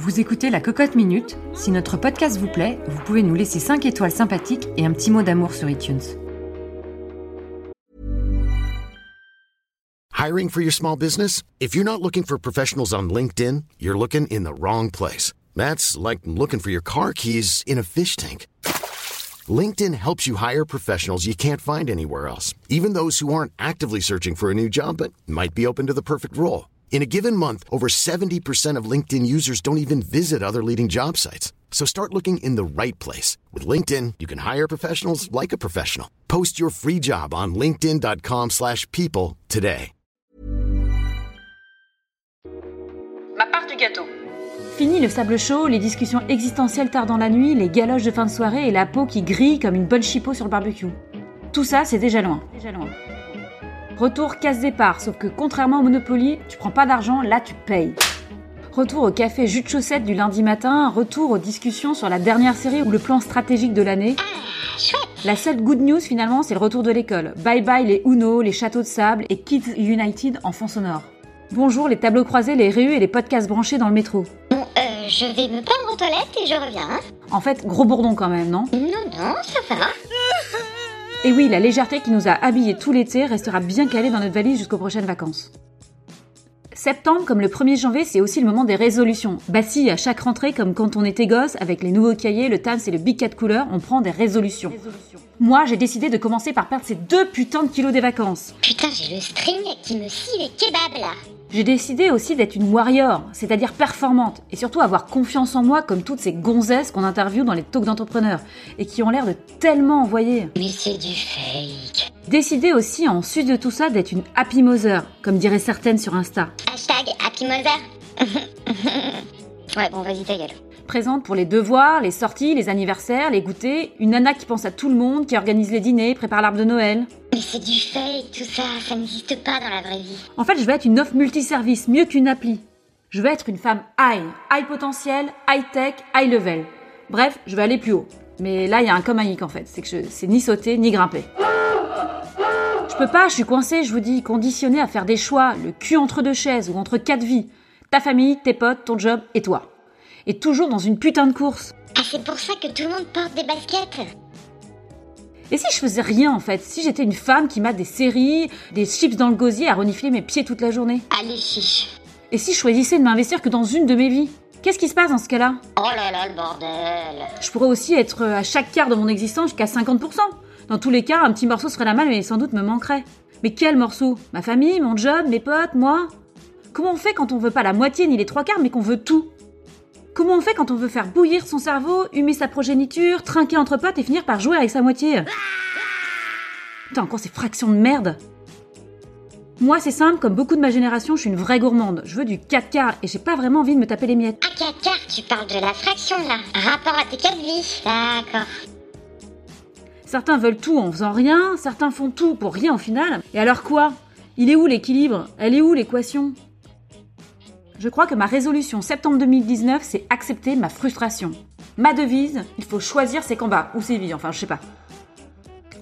Vous écoutez La Cocotte Minute. Si notre podcast vous plaît, vous pouvez nous laisser 5 étoiles sympathiques et un petit mot d'amour sur iTunes. Hiring for your small business? If you're not looking for professionals on LinkedIn, you're looking in the wrong place. That's like looking for your car keys in a fish tank. LinkedIn helps you hire professionals you can't find anywhere else, even those who aren't actively searching for a new job but might be open to the perfect role. In a given month, over 70% of LinkedIn users don't even visit other leading job sites. So start looking in the right place. With LinkedIn, you can hire professionals like a professional. Post your free job on linkedin.com slash people today. Ma part du gâteau. Fini le sable chaud, les discussions existentielles tard dans la nuit, les galoches de fin de soirée et la peau qui grille comme une bonne chipot sur le barbecue. Tout ça, c'est déjà loin. Déjà loin. Retour casse départ, sauf que contrairement au Monopoly, tu prends pas d'argent, là tu payes. Retour au café jus de chaussette du lundi matin, retour aux discussions sur la dernière série ou le plan stratégique de l'année. La seule good news finalement, c'est le retour de l'école. Bye bye les Uno, les châteaux de sable et Kids United en fond sonore. Bonjour les tableaux croisés, les réus et les podcasts branchés dans le métro. Bon, euh, je vais me prendre aux toilettes et je reviens. hein. En fait, gros bourdon quand même, non? Non, non, ça va. Et oui, la légèreté qui nous a habillés tout l'été restera bien calée dans notre valise jusqu'aux prochaines vacances. Septembre, comme le 1er janvier, c'est aussi le moment des résolutions. Bah si, à chaque rentrée, comme quand on était gosse, avec les nouveaux cahiers, le TAMS et le Big 4 couleurs, on prend des résolutions. Moi, j'ai décidé de commencer par perdre ces deux putains de kilos des vacances. Putain, j'ai le string qui me scie les kebabs là. J'ai décidé aussi d'être une warrior, c'est-à-dire performante, et surtout avoir confiance en moi comme toutes ces gonzesses qu'on interviewe dans les talks d'entrepreneurs, et qui ont l'air de tellement envoyer. Mais c'est du fake. Décidé aussi, en sus de tout ça, d'être une happy mother, comme diraient certaines sur Insta. Hashtag Happy Mother. ouais, bon, vas-y, ta gueule. Présente pour les devoirs, les sorties, les anniversaires, les goûters, une nana qui pense à tout le monde, qui organise les dîners, prépare l'arbre de Noël. Mais c'est du fake, tout ça, ça n'existe pas dans la vraie vie. En fait, je vais être une offre multiservice, mieux qu'une appli. Je veux être une femme high, high potentiel, high tech, high level. Bref, je vais aller plus haut. Mais là, il y a un hic en fait, c'est que je sais ni sauter ni grimper. Je peux pas, je suis coincée, je vous dis, conditionnée à faire des choix, le cul entre deux chaises ou entre quatre vies. Ta famille, tes potes, ton job et toi. Et toujours dans une putain de course. Ah, c'est pour ça que tout le monde porte des baskets. Et si je faisais rien en fait Si j'étais une femme qui mate des séries, des chips dans le gosier à renifler mes pieds toute la journée? Allez, chiche. Et si je choisissais de m'investir que dans une de mes vies? Qu'est-ce qui se passe dans ce cas-là? Oh là là, le bordel. Je pourrais aussi être euh, à chaque quart de mon existence jusqu'à 50%. Dans tous les cas, un petit morceau serait la mal, mais sans doute me manquerait. Mais quel morceau? Ma famille, mon job, mes potes, moi? Comment on fait quand on veut pas la moitié ni les trois quarts, mais qu'on veut tout? Comment on fait quand on veut faire bouillir son cerveau, humer sa progéniture, trinquer entre potes et finir par jouer avec sa moitié? Putain, encore ces fractions de merde Moi, c'est simple, comme beaucoup de ma génération, je suis une vraie gourmande. Je veux du 4 quarts et j'ai pas vraiment envie de me taper les miettes. À 4 quarts, tu parles de la fraction là. Rapport à tes quatre vies. D'accord. Certains veulent tout en faisant rien, certains font tout pour rien au final. Et alors quoi? Il est où l'équilibre? Elle est où l'équation? Je crois que ma résolution septembre 2019, c'est accepter ma frustration. Ma devise, il faut choisir ses combats, ou ses vies, enfin je sais pas.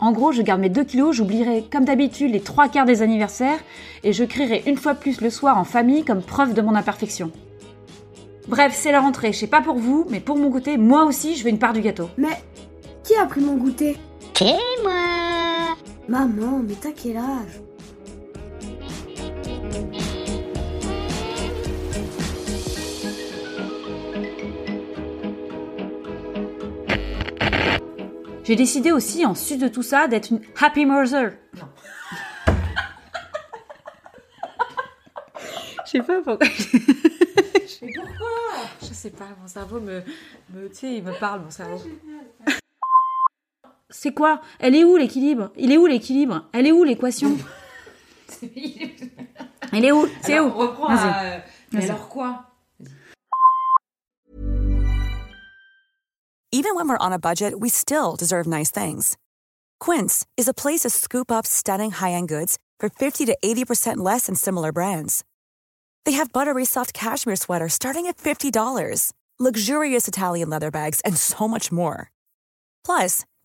En gros, je garde mes 2 kilos, j'oublierai comme d'habitude les trois quarts des anniversaires et je crierai une fois plus le soir en famille comme preuve de mon imperfection. Bref, c'est la rentrée, je sais pas pour vous, mais pour mon côté, moi aussi, je veux une part du gâteau. Mais qui a pris mon goûter? C'est moi. Maman, mais t'as quel âge? J'ai décidé aussi, en sus de tout ça, d'être une happy mother. Je sais pas pourquoi. Mais pourquoi? Je sais pas, mon cerveau me, me tu sais, il me parle, mon cerveau. C'est quoi? Elle est où l'équilibre? Il est où l'équilibre? Elle est où l'équation? Elle est où? C'est où? on reprend Vas-y. à... euh, Mais alors quoi? Even when we're on a budget, we still deserve nice things. Quince is a place to scoop up stunning high-end goods for 50 to 80% less than similar brands. They have buttery soft cashmere sweaters starting at $50, luxurious Italian leather bags, and so much more. Plus,